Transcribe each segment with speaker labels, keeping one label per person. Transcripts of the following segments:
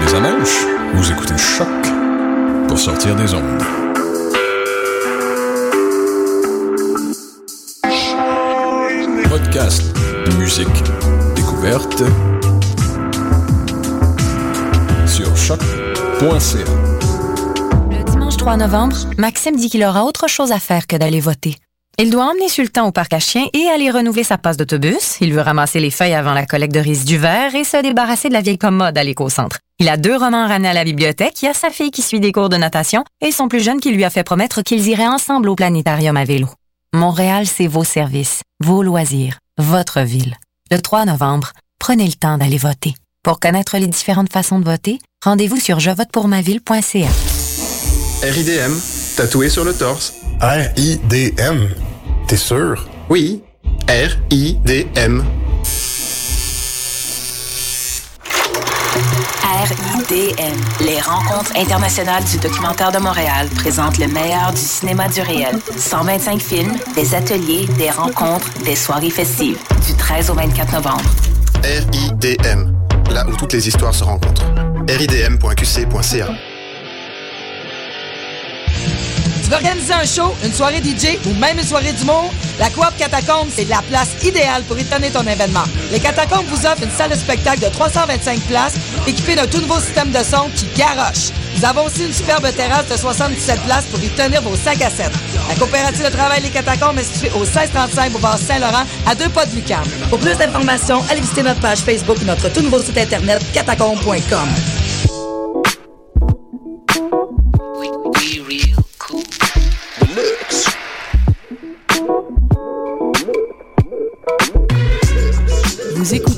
Speaker 1: les amèches, vous écoutez Choc pour sortir des ondes. Podcast, musique, découverte sur choc.ca.
Speaker 2: Le dimanche 3 novembre, Maxime dit qu'il aura autre chose à faire que d'aller voter. Il doit emmener Sultan au parc à chiens et aller renouveler sa passe d'autobus. Il veut ramasser les feuilles avant la collecte de riz du verre et se débarrasser de la vieille commode à l'éco-centre. Il a deux romans ramenés à la bibliothèque, il y a sa fille qui suit des cours de natation et son plus jeune qui lui a fait promettre qu'ils iraient ensemble au planétarium à vélo. Montréal, c'est vos services, vos loisirs, votre ville. Le 3 novembre, prenez le temps d'aller voter. Pour connaître les différentes façons de voter, rendez-vous sur jevotepourmaville.ca.
Speaker 3: RIDM, tatoué sur le torse.
Speaker 4: R-I-D-M. T'es sûr?
Speaker 3: Oui, R-I-D-M.
Speaker 5: RIDM, les rencontres internationales du documentaire de Montréal présentent le meilleur du cinéma du réel. 125 films, des ateliers, des rencontres, des soirées festives. Du 13 au 24 novembre.
Speaker 3: RIDM, là où toutes les histoires se rencontrent. ridm.qc.ca.
Speaker 6: veux un show, une soirée DJ ou même une soirée d'humour? La Coop Catacombes, c'est la place idéale pour étonner ton événement. Les Catacombes vous offrent une salle de spectacle de 325 places équipée d'un tout nouveau système de son qui garoche. Nous avons aussi une superbe terrasse de 77 places pour y tenir vos sacs à 7. La coopérative de travail Les Catacombes est située au 1635 boulevard Saint-Laurent à deux pas de Lucam. Pour plus d'informations, allez visiter notre page Facebook ou notre tout nouveau site internet catacombes.com.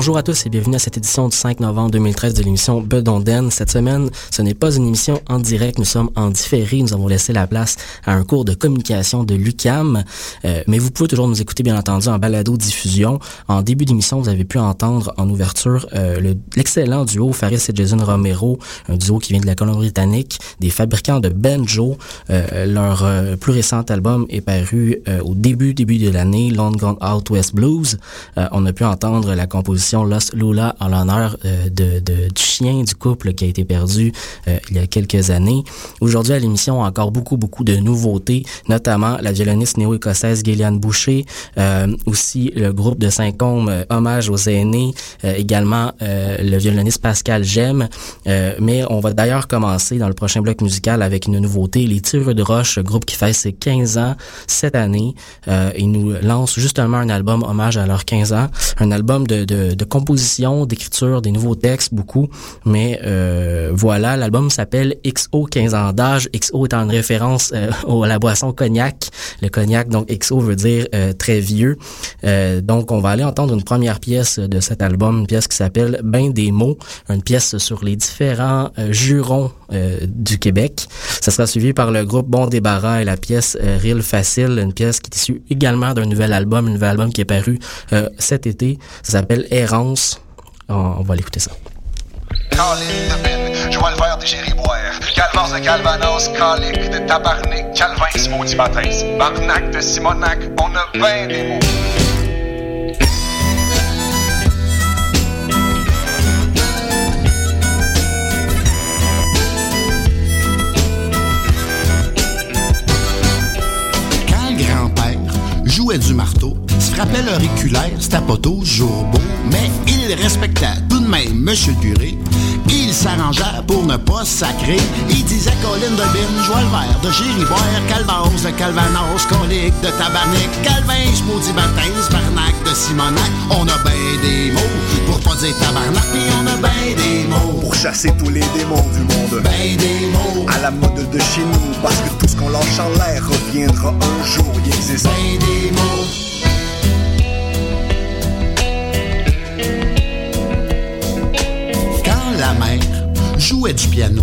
Speaker 7: Bonjour à tous et bienvenue à cette édition du 5 novembre 2013 de l'émission Bedonden. Cette semaine, ce n'est pas une émission en direct, nous sommes en différé. Nous avons laissé la place à un cours de communication de l'UCAM. Euh, mais vous pouvez toujours nous écouter, bien entendu, en balado-diffusion. En début d'émission, vous avez pu entendre en ouverture euh, l'excellent duo Faris et Jason Romero, un duo qui vient de la Colombie-Britannique, des fabricants de banjo. Euh, leur euh, plus récent album est paru euh, au début début de l'année, Long Gone Out West Blues. Euh, on a pu entendre la composition l'émission Los Lula en l'honneur de, de, du chien du couple qui a été perdu il y a quelques années. Aujourd'hui à l'émission, encore beaucoup, beaucoup de nouveautés, notamment la violoniste néo-écossaise Gillian Boucher, aussi le groupe de Saint-Côme Hommage aux aînés, également le violoniste Pascal Gemme, mais on va d'ailleurs commencer dans le prochain bloc musical avec une nouveauté, les Tireux de Roche, groupe qui fait ses 15 ans cette année. Euh, ils nous lancent justement un album hommage à leurs 15 ans, un album de, de, de composition, d'écriture, des nouveaux textes, beaucoup. Mais euh, voilà, l'album s'appelle XO 15 ans d'âge. XO étant une référence euh, à la boisson cognac. Le cognac, donc XO veut dire euh, très vieux. Euh, donc on va aller entendre une première pièce de cet album, une pièce qui s'appelle Ben des mots, une pièce sur les différents jurons du Québec. Ça sera suivi par le groupe Bon Débarras et la pièce Real Facile, une pièce qui est issue également d'un nouvel album, un nouvel album qui est paru euh, cet été. Ça s'appelle Errance. On, on va l'écouter ça.
Speaker 8: Colin de bin, je vois le verre de Jerry boire. Calvance de Calvanos, colique de tabarnak, Calvin, maudit matin. Barnac de Simonac, on a ben des mots.
Speaker 9: jouait du marteau, se frappait l'auriculaire, c'était pas toujours beau, mais il respectait tout de même Monsieur Duré. Il s'arrangea pour ne pas sacrer. Il disait Colline de Bin, joie vert de Gériboire, Calvance de Calvanos, colique de Tabarnak, Calvin, maudit baptême, Barnac de Simonac. On a ben des mots pour pas dire Tabarnak, puis on a ben des mots
Speaker 10: pour chasser tous les démons du monde.
Speaker 9: Ben des mots
Speaker 10: à la mode de chez nous, parce que tout ce qu'on lâche en l'air reviendra un jour. Il existe
Speaker 9: ben des mots. La mère jouait du piano.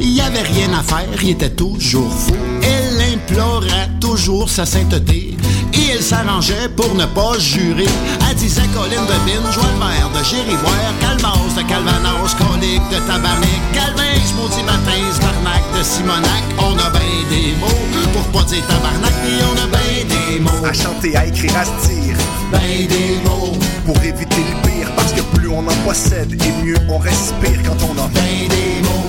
Speaker 9: Il y avait rien à faire, il était toujours fou. Elle implorait toujours sa sainteté. Et elle s'arrangeait pour ne pas jurer. Elle disait Colline de Bin, joie le verre de Gériboire, Calvas de Calvanos, colique de Tabarnak, Calvin, maudit matin, Barnac de Simonac. On a ben des mots pour pas dire Tabarnak, mais on a ben des mots.
Speaker 10: À chanter, à écrire, à se dire.
Speaker 9: Ben des mots.
Speaker 10: Pour éviter le pire, parce que plus on en possède et mieux on respire quand on en
Speaker 9: ben des mots.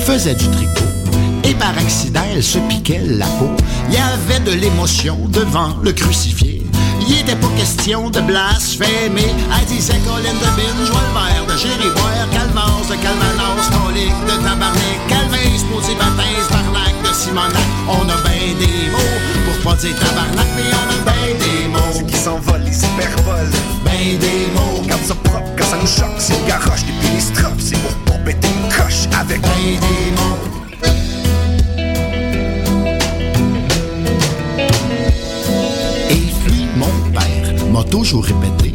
Speaker 9: faisait du tricot. Et par accident, elle se piquait la peau. Il y avait de l'émotion devant le crucifié. Il était pas question de blasphémer. Elle disait Colin de Bin, joie le verre de Gériboire, Calmance de Calmanos, Colique de Tabarnak, Calvin, Sposé Baptiste, Barnac de Simonac. On a ben des mots pour pas dire Tabarnak, mais on a ben des mots.
Speaker 10: Ceux qui s'envolent, ils s'hypervolent.
Speaker 9: Ben des mots.
Speaker 10: Quand ça propre, quand ça nous choque, c'est une garoche, des pénistropes, c'est pour pas péter une coche avec
Speaker 9: ben des mots. M'a toujours répété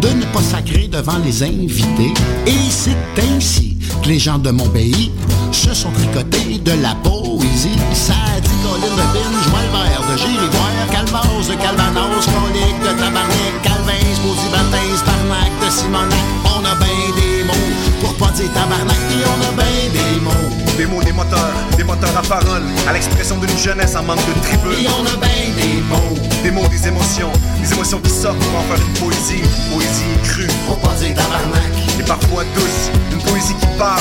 Speaker 9: de ne pas sacrer devant les invités. Et c'est ainsi que les gens de mon pays se sont tricotés de la poésie. Ça dit Colin de le verre de Gériboire, Calvas de Calvanos, Colique de Tabarnak, Calvin, Maudit Baptiste, Barnac de Simonac. On a bien des mots pour pas dire tabarnak, et on a bien des mots.
Speaker 10: Des mots, des moteurs, des moteurs à parole, à l'expression d'une jeunesse en manque de tribune.
Speaker 9: Et on a bien des mots.
Speaker 10: Des mots, des émotions, des émotions qui sortent pour en faire une poésie, une poésie crue.
Speaker 9: Pour pas dire tabarnak.
Speaker 10: Et parfois douce, une poésie qui parle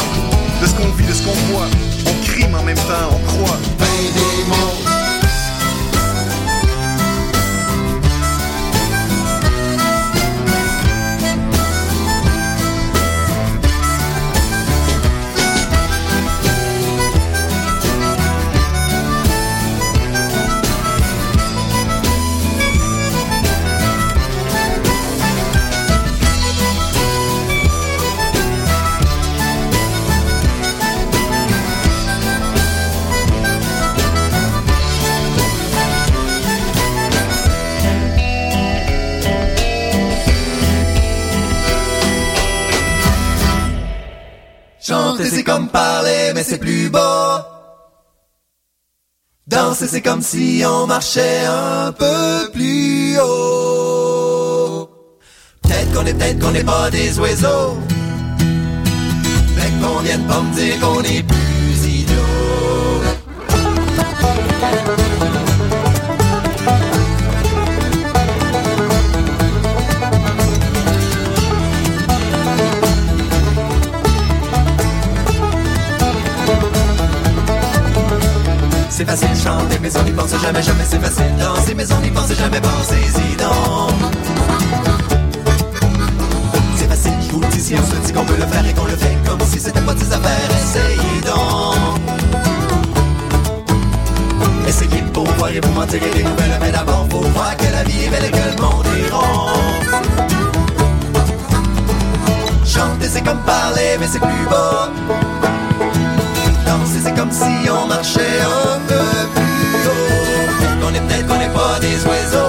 Speaker 10: de ce qu'on vit, de ce qu'on voit. On crie, mais en même temps, on croit.
Speaker 9: Ben des mots.
Speaker 11: C'est comme si on marchait un peu plus haut. Peut-être qu'on est, peut-être qu'on n'est pas des oiseaux. Mais qu'on vienne pas me dire qu'on est plus idiot. C'est facile chanter, mais on n'y pense jamais, jamais c'est facile danser, mais on n'y pense jamais, pensez-y donc. C'est facile, je vous le dis, si on se dit qu'on peut le faire et qu'on le fait comme si c'était pas des affaires, essayez donc. Essayez pour voir et vous mentirez des nouvelles, mais d'abord faut voir que la vie est belle et que le monde est rond. Chanter c'est comme parler, mais c'est plus beau. C'est comme si on marchait un peu plus haut. Qu'on est peut-être qu'on n'est pas des oiseaux,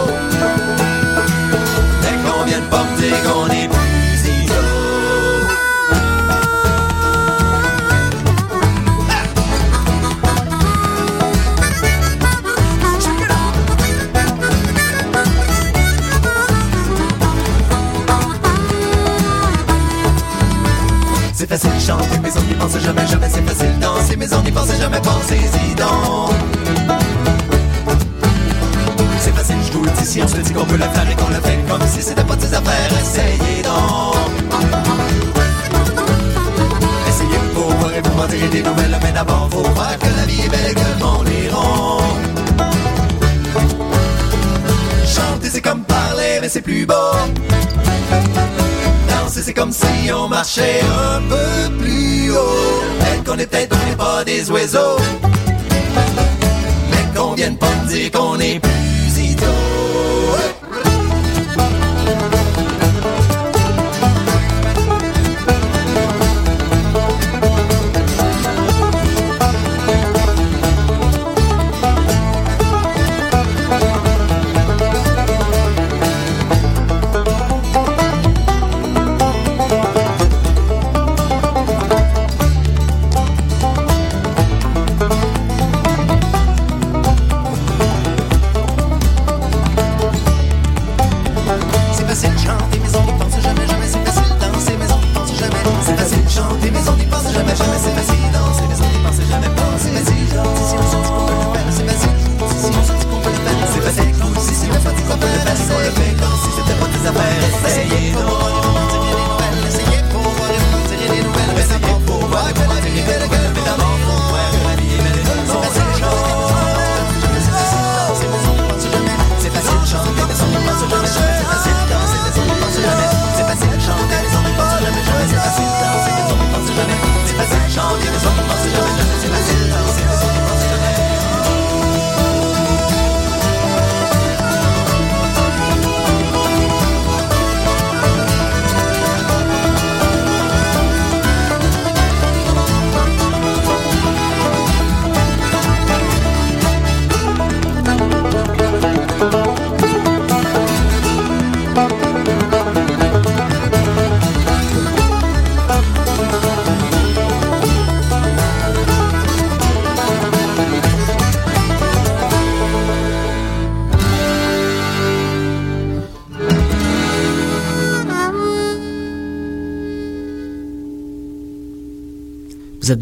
Speaker 11: C'est facile chanter, mais on n'y pense jamais, jamais c'est facile danser, mais on n'y pense jamais, pensez-y donc. C'est facile, je vous le dis, si on se dit qu'on peut le faire et qu'on le fait comme si c'était pas de ses affaires, essayez donc. Essayez pour voir et vous m'en des nouvelles, mais d'abord faut voir que la vie est belle et que le monde. Chanter c'est comme parler, mais c'est plus beau. C'est comme si on marchait un peu plus haut. Peut-être qu'on est peut-être on n'est pas des oiseaux, mais qu'on vienne pas me dire qu'on est plus idiots.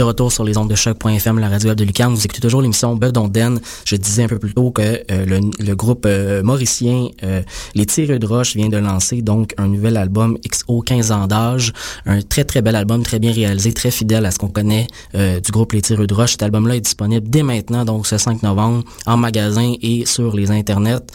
Speaker 7: Retour sur les ondes de choc.fm, la radio web de Lucam. Vous écoutez toujours l'émission Bedonden. Je disais un peu plus tôt que euh, le, groupe euh, mauricien euh, Les Tireux de Roche vient de lancer donc un nouvel album XO 15 ans d'âge. Un très très bel album, très bien réalisé, très fidèle à ce qu'on connaît du groupe Les Tireux de Roche. Cet album-là est disponible dès maintenant, donc ce 5 novembre, en magasin et sur les internets.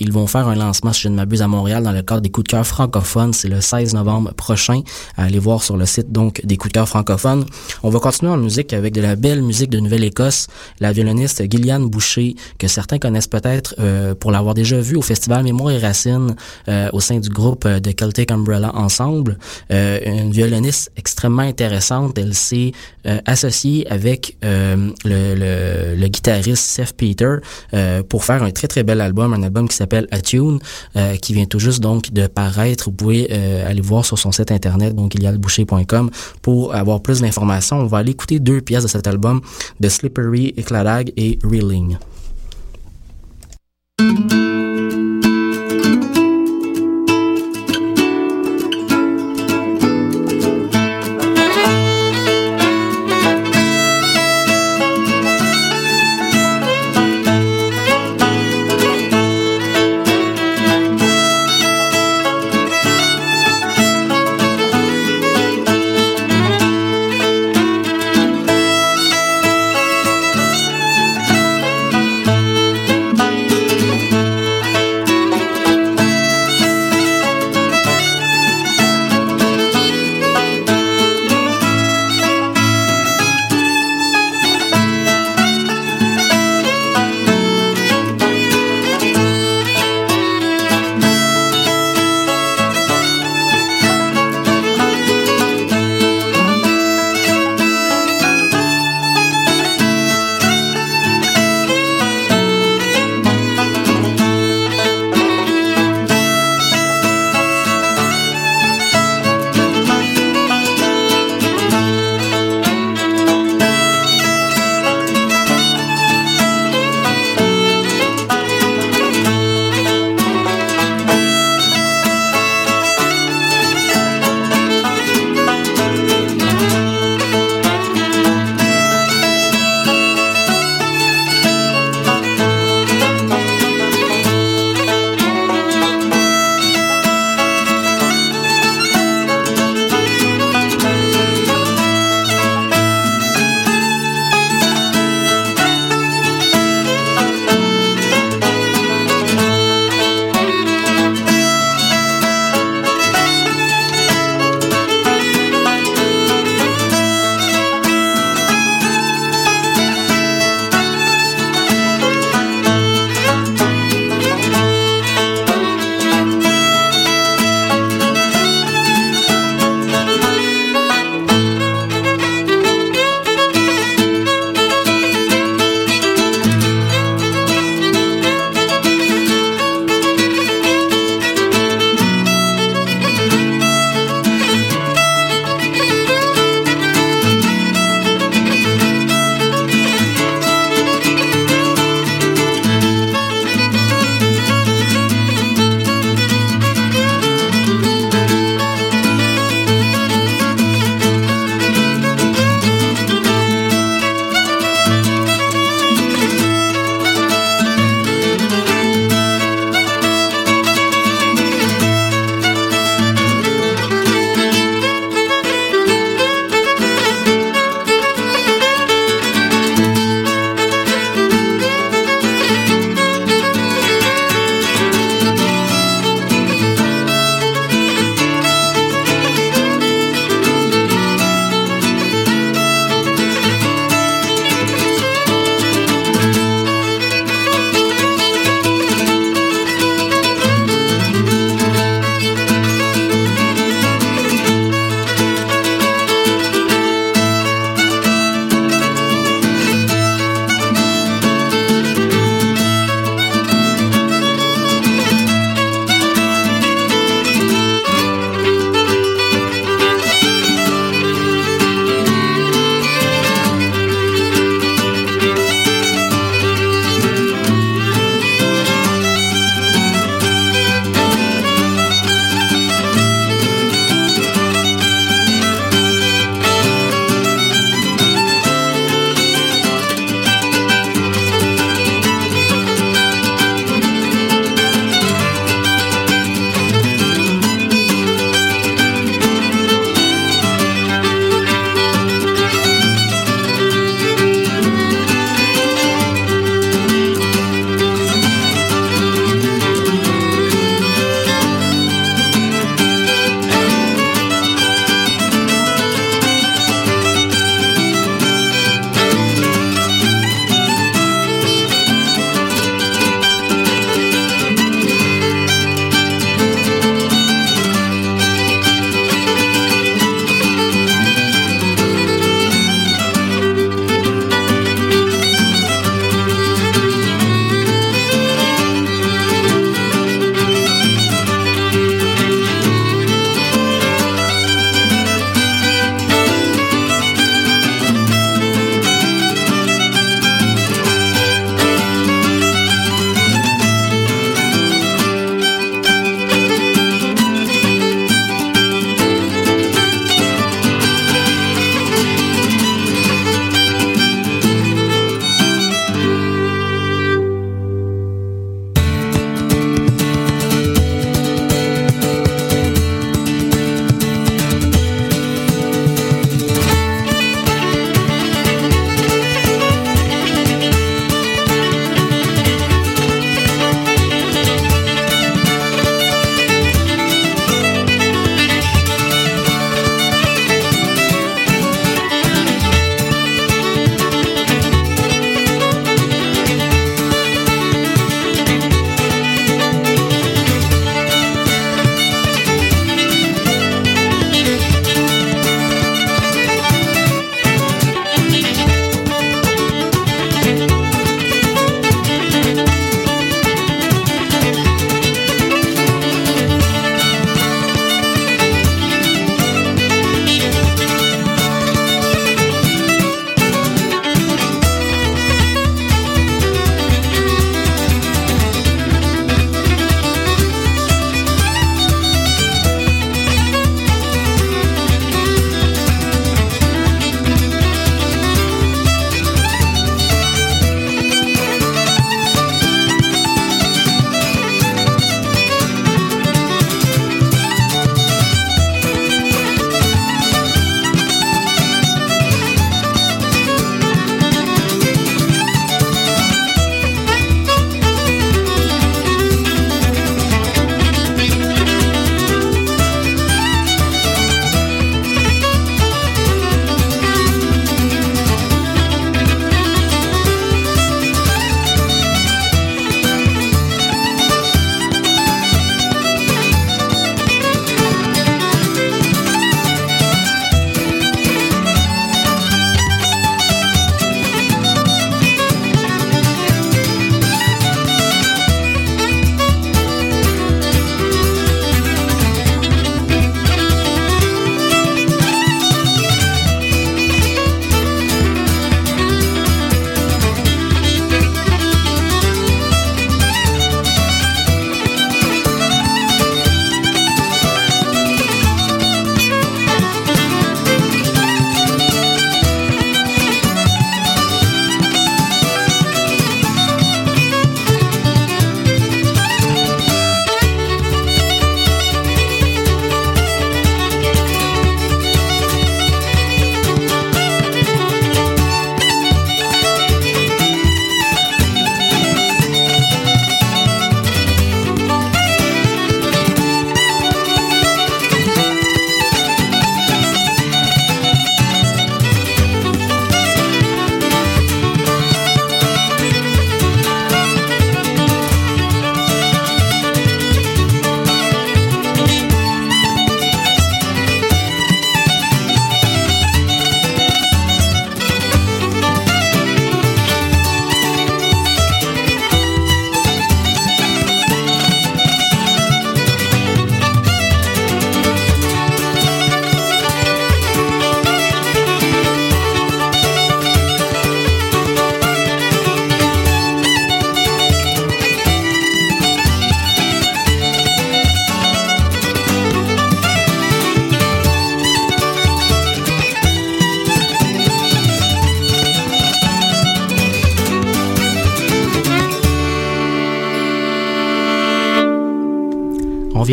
Speaker 7: Ils vont faire un lancement, si je ne m'abuse, à Montréal dans le cadre des coups de cœur francophones. C'est le 16 novembre prochain. Allez voir sur le site donc des coups de cœur francophones. On va continuer en musique avec de la belle musique de Nouvelle-Écosse. La violoniste Gilliane Boucher, que certains connaissent peut-être euh, pour l'avoir déjà vue au festival Mémoire et Racines euh, au sein du groupe euh, de Celtic Umbrella Ensemble. Euh, une violoniste extrêmement intéressante. Elle s'est euh, associée avec euh, le, le, le guitariste Seth Peter pour faire un très très bel album, un album qui s'appelle Attune, qui vient tout juste donc de paraître. Vous pouvez aller voir sur son site internet, donc ilialboucher.com, pour avoir plus d'informations. On va aller écouter deux pièces de cet album, de Slippery, Ecladag et Reeling.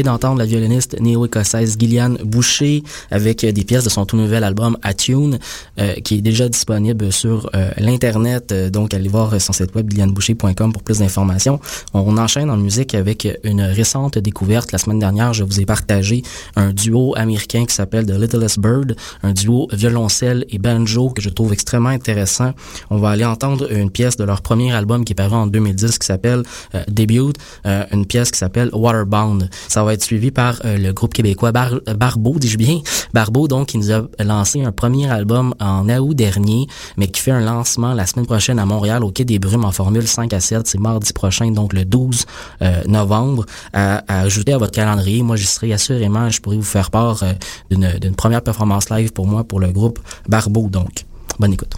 Speaker 12: On vient d'entendre la violoniste néo-écossaise Gillian Boucher avec des pièces de son tout nouvel album Attune, euh, qui est déjà disponible sur euh, l'internet. Euh, donc, allez voir son site web gillianboucher.com pour plus d'informations. On, enchaîne en musique avec une récente découverte. La semaine dernière, je vous ai partagé un duo américain qui s'appelle The Littlest Bird, un duo violoncelle et banjo que je trouve extrêmement intéressant. On va aller entendre une pièce de leur premier album qui est paru en 2010 qui s'appelle Debut, une pièce qui s'appelle Waterbound. Ça va être suivi par euh, le groupe québécois Bar Barbeau, dis-je bien. Barbeau, donc, qui nous a lancé un premier album en août dernier, mais qui fait un lancement la semaine prochaine à Montréal au Quai des Brumes en formule 5 à 7. C'est mardi prochain, donc le 12 euh, novembre. À, ajouter à votre calendrier, moi, j'y serai assurément, je pourrais vous faire part euh, d'une première performance live pour moi, pour le groupe Barbeau, donc. Bonne écoute.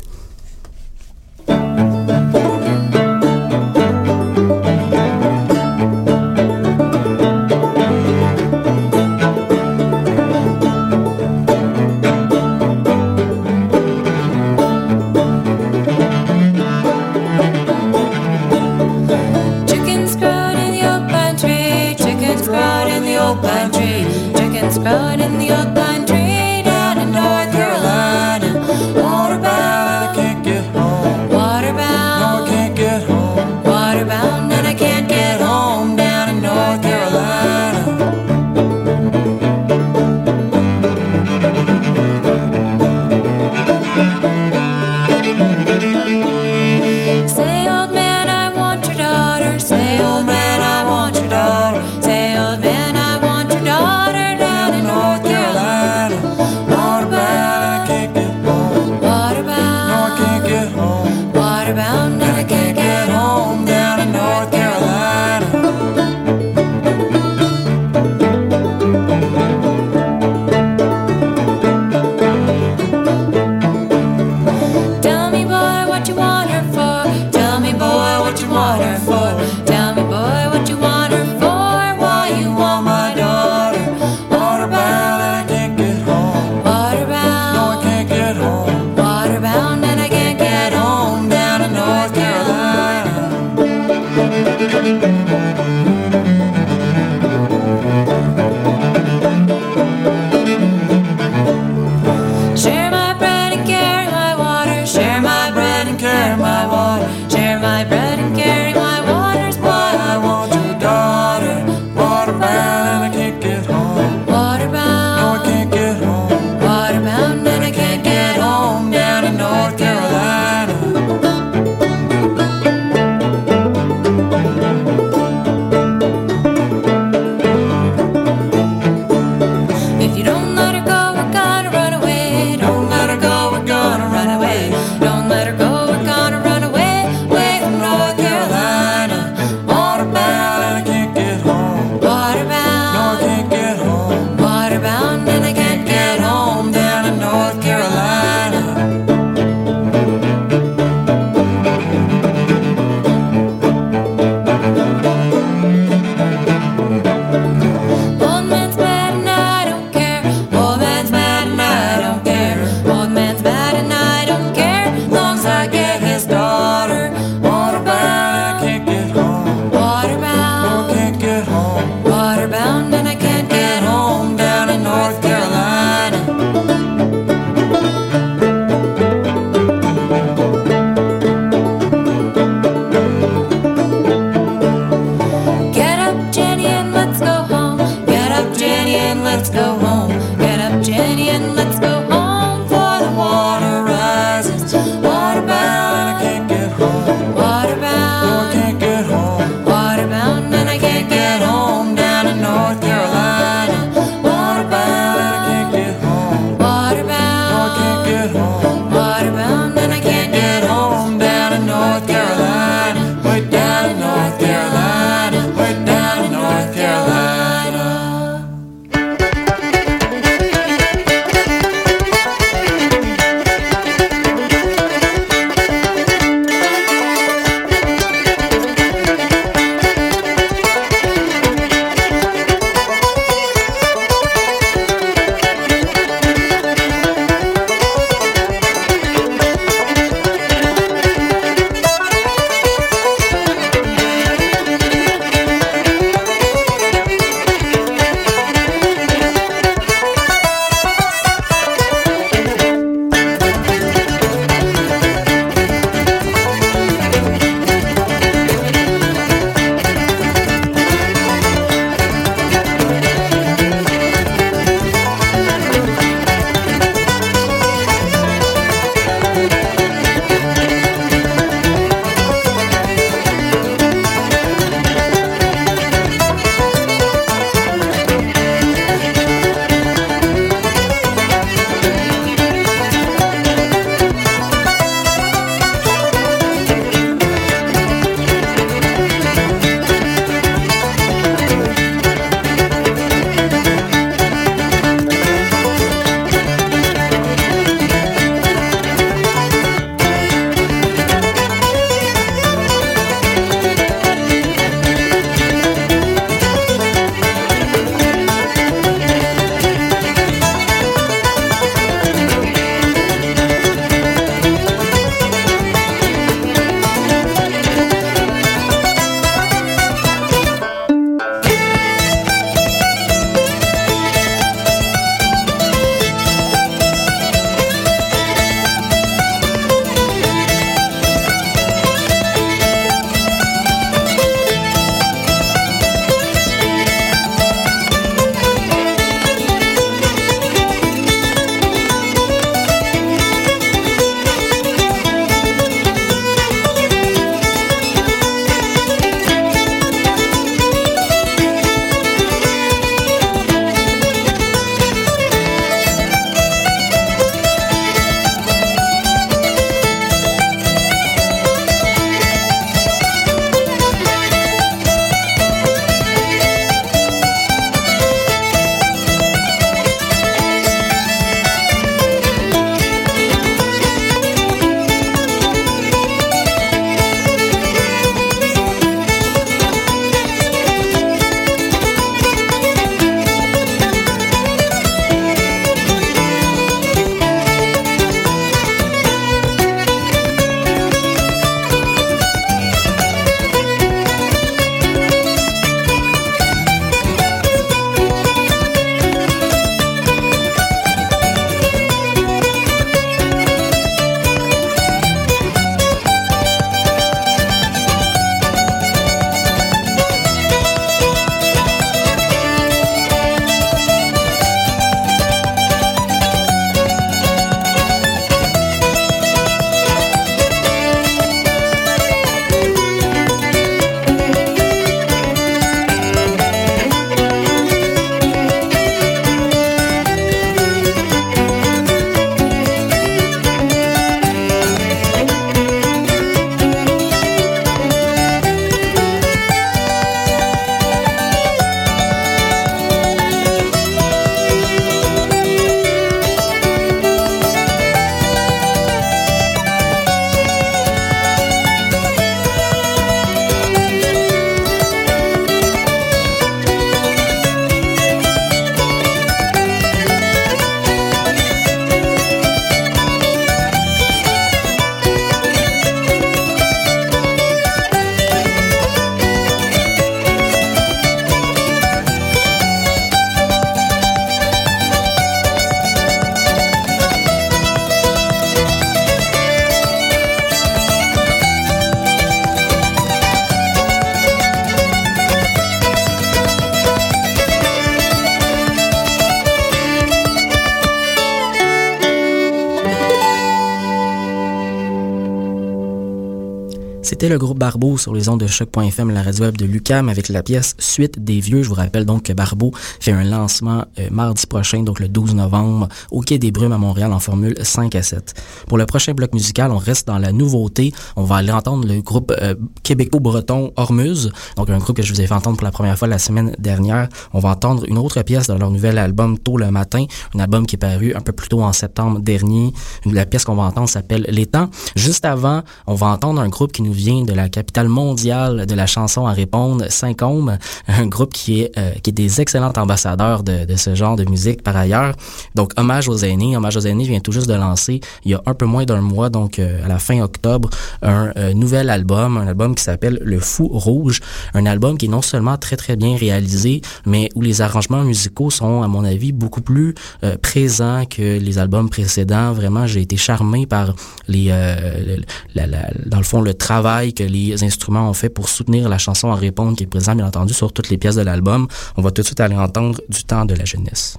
Speaker 7: Le groupe Barbeau sur les ondes de choc.fm, la radio web de Lucam avec la pièce Suite des Vieux. Je vous rappelle donc que Barbeau fait un lancement euh, mardi prochain, donc le 12 novembre, au Quai des Brumes à Montréal en formule 5 à 7. Pour le prochain bloc musical, on reste dans la nouveauté. On va aller entendre le groupe euh, québéco-breton Hormuz, donc un groupe que je vous ai fait entendre pour la première fois la semaine dernière. On va entendre une autre pièce dans leur nouvel album Tôt le matin, un album qui est paru un peu plus tôt en septembre dernier. La pièce qu'on va entendre s'appelle Les temps. Juste avant, on va entendre un groupe qui nous vient de la capitale mondiale de la chanson à répondre, Saint-Côme, un groupe qui est euh, qui est des excellents ambassadeurs de, de, ce genre de musique par ailleurs. Donc Hommage aux aînés, Hommage aux aînés vient tout juste de lancer il y a un peu moins d'un mois, donc euh, à la fin octobre, un euh, nouvel album, un album qui s'appelle Le Fou Rouge, un album qui est non seulement très très bien réalisé, mais où les arrangements musicaux sont à mon avis beaucoup plus présents que les albums précédents. Vraiment, j'ai été charmé par les la, la, dans le fond le travail que les instruments ont fait pour soutenir la chanson à répondre qui est présent bien entendu sur toutes les pièces de l'album. On va tout de suite aller entendre du temps de la jeunesse.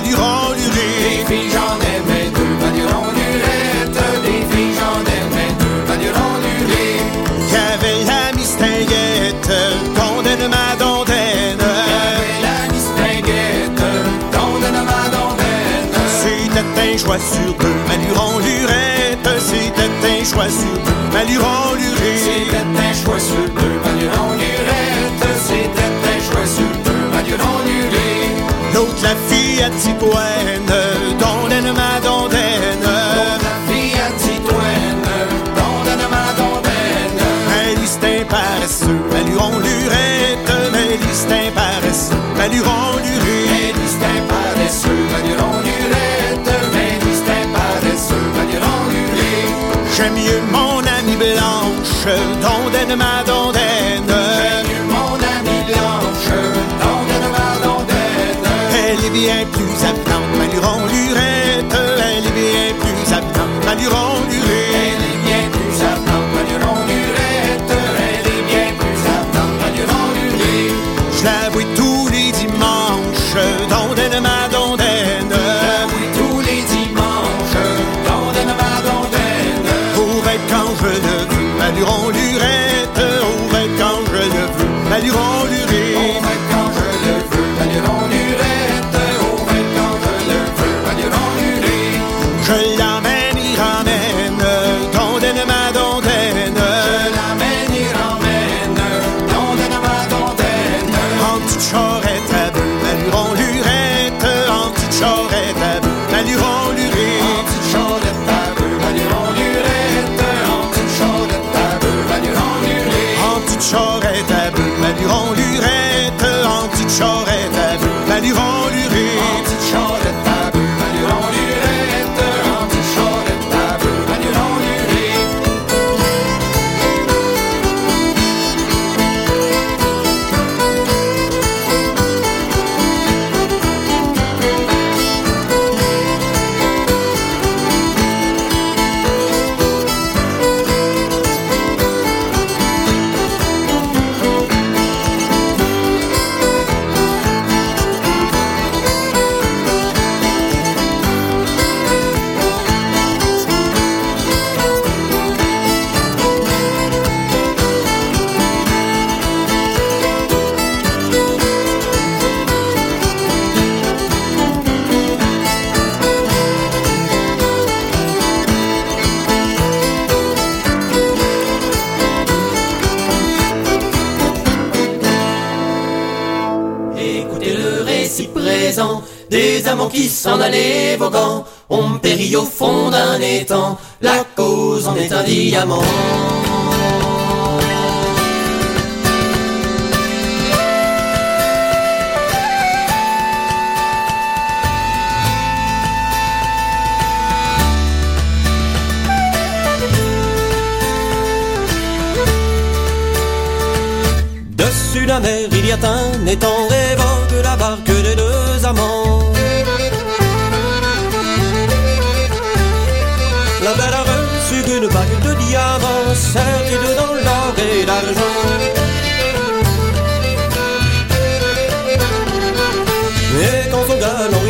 Speaker 13: Des filles j'en aimais deux, Maluron lurette. Des filles j'en aimais deux, Maluron lurette. Y'avait la mistinguette, donne ma dondaine.
Speaker 14: Y'avait la mistinguette, donne ma dondaine.
Speaker 13: C'était un choix sur deux, Maluron lurette c'était un choix sur Titoine, dondaine ma dondaine.
Speaker 14: La fille à Titoine, dondaine ma dondaine.
Speaker 13: Un paresseux, Maluron lurette. Un paresseux, Maluron lurette.
Speaker 14: Un paresseux, Maluron lurette. Un paresseux, Maluron lurette.
Speaker 13: J'aime mieux mon ami Blanche, dondaine ma dondaine. En
Speaker 15: qui s'en allaient voguant, ont péri au fond d'un étang, la cause en est un diamant. Dessus la mer, il y a un étang de la barque des deux amants. Une bague de diamants, sertie dedans l'or et l'argent. Et quand son galant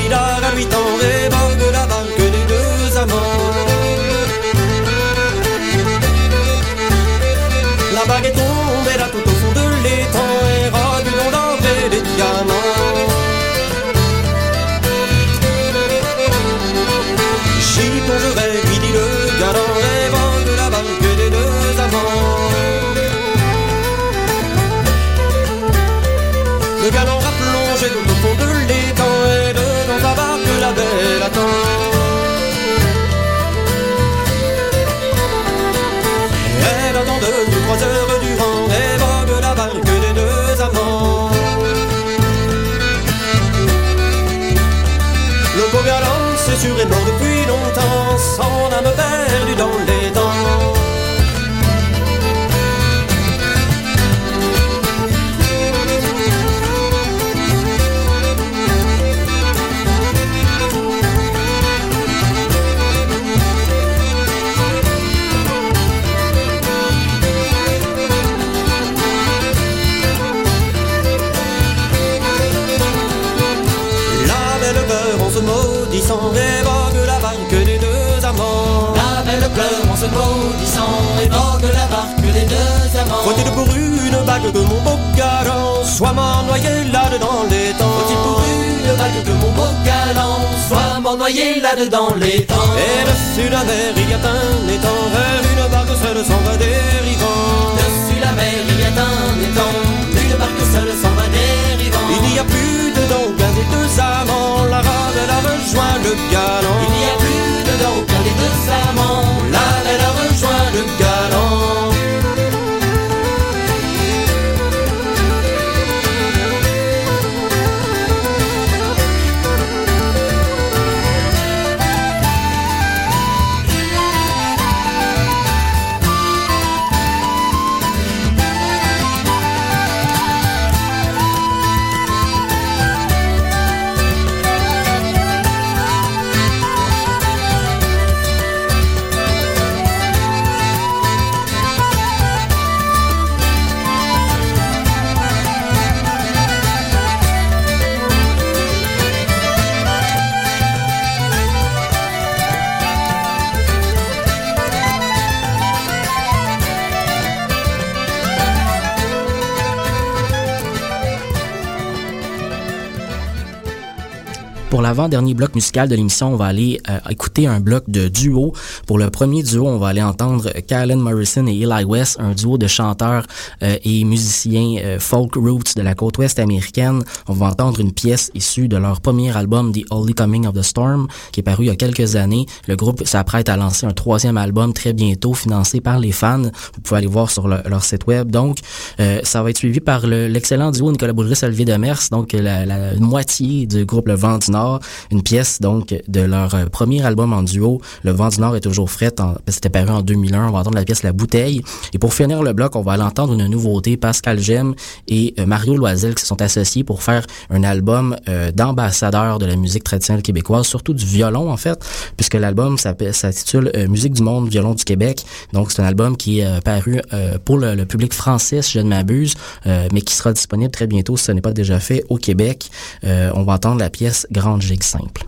Speaker 7: l'avant-dernier bloc musical de l'émission, on va aller euh, écouter un bloc de duo. Pour le premier duo, on va aller entendre Kylan Morrison et Eli West, un duo de chanteurs euh, et musiciens euh, folk roots de la côte ouest américaine. On va entendre une pièce issue de leur premier album, The Holy Coming of the Storm, qui est paru il y a quelques années. Le groupe s'apprête à lancer un troisième album très bientôt, financé par les fans. Vous pouvez aller voir sur le- leur site web. Donc, euh, ça va être suivi par le- l'excellent duo Nicolas Boulris Olivier Demers, donc la, la moitié du groupe Le Vent du Nord, une pièce donc de leur euh, premier album en duo. Le Vent du Nord est toujours frais, en- c'était paru en 2001. On va entendre la pièce La Bouteille. Et pour finir le bloc, on va aller entendre une nouveauté. Pascal Gem et euh, Mario Loisel qui se sont associés pour faire un album euh, d'ambassadeurs de la musique traditionnelle québécoise, surtout du violon en fait, puisque l'album s'intitule euh, Musique du monde, violon du Québec. Donc c'est un album qui est euh, paru pour le, le public français, si je ne m'abuse, mais qui sera disponible très bientôt si ce n'est pas déjà fait au Québec. On va entendre la pièce Grande Simple.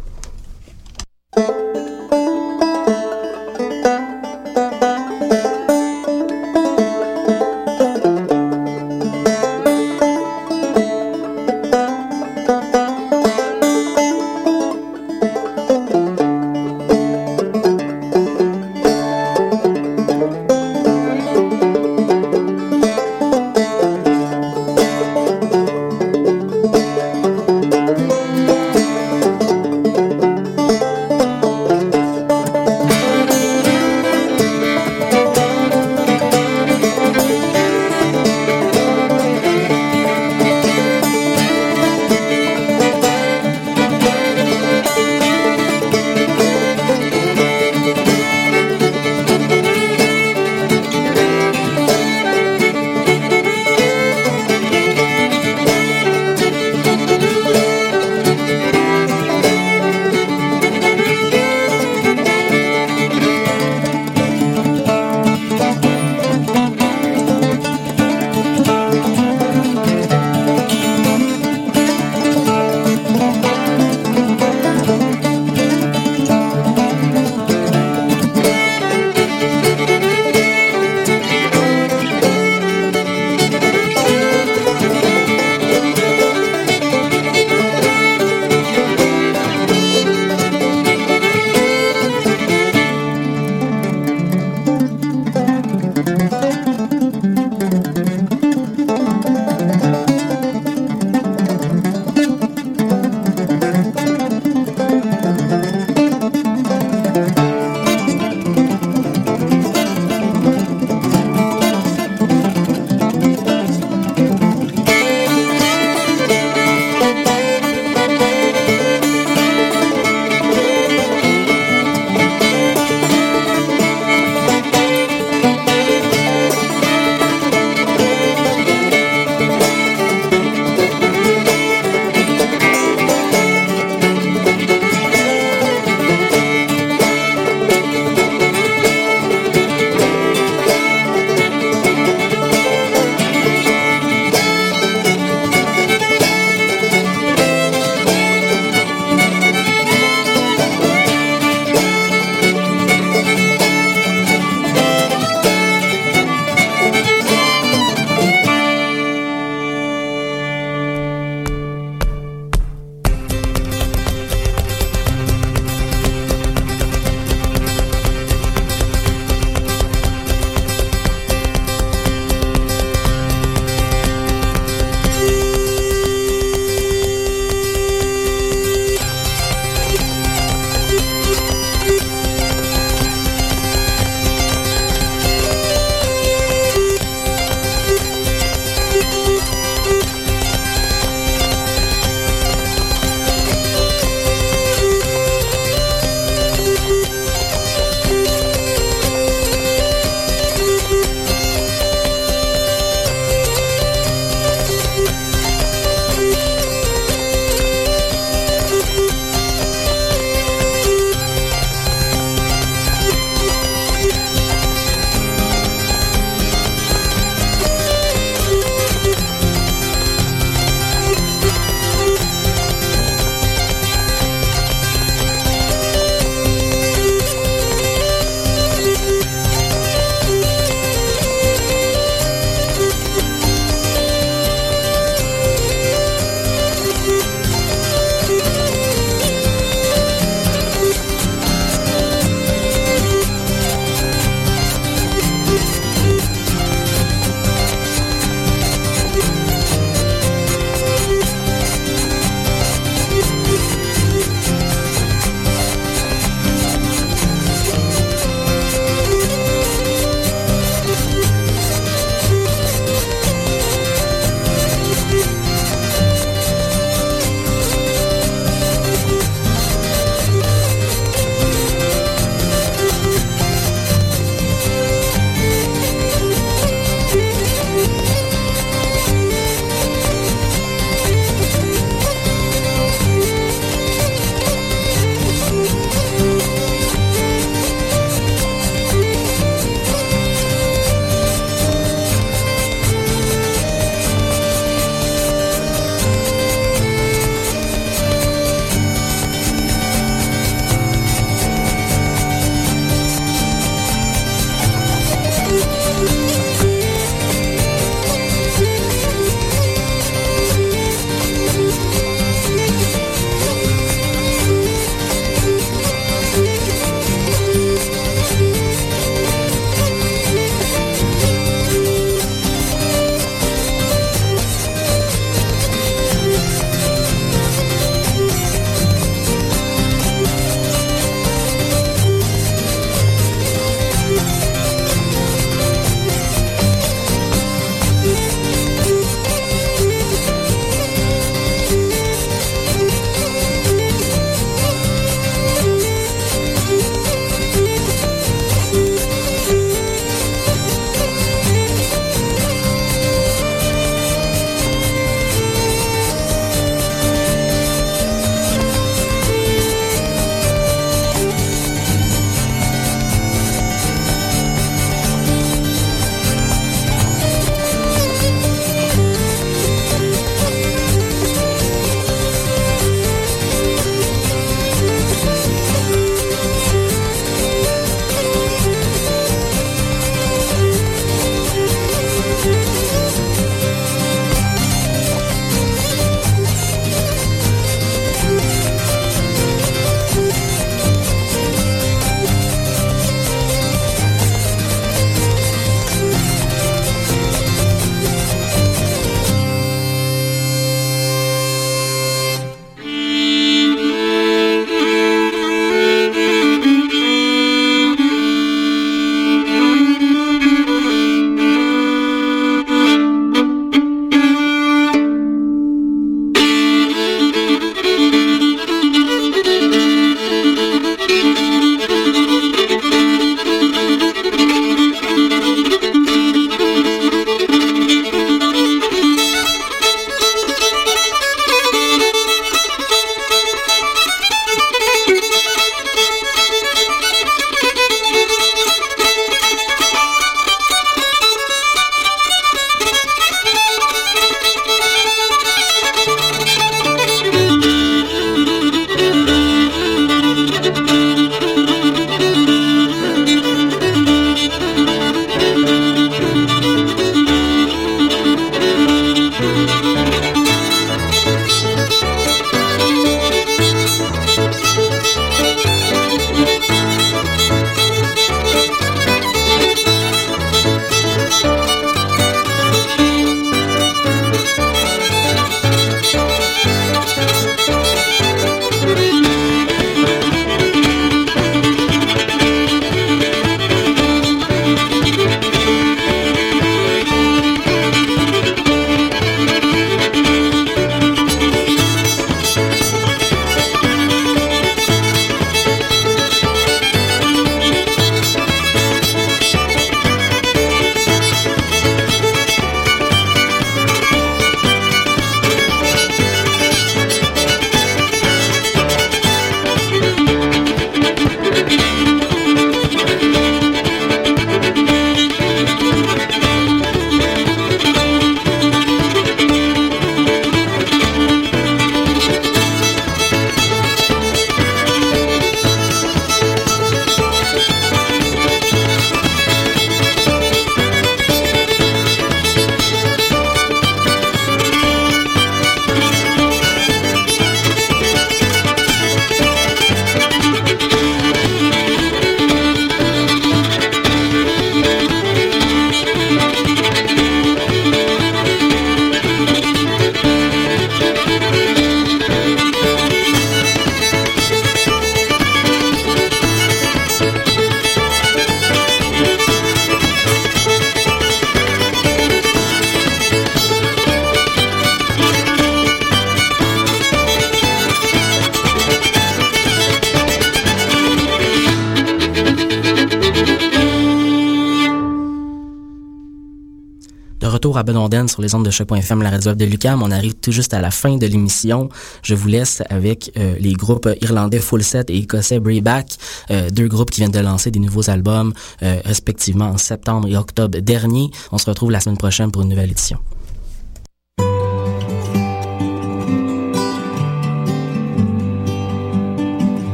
Speaker 7: Les ondes de choc.fm, la radio de Lucam. On arrive tout juste à la fin de l'émission. Je vous laisse avec euh, les groupes irlandais Full Set et écossais Brayback, euh, deux groupes qui viennent de lancer des nouveaux albums, euh, respectivement en septembre et octobre dernier. On se retrouve la semaine prochaine pour une nouvelle édition.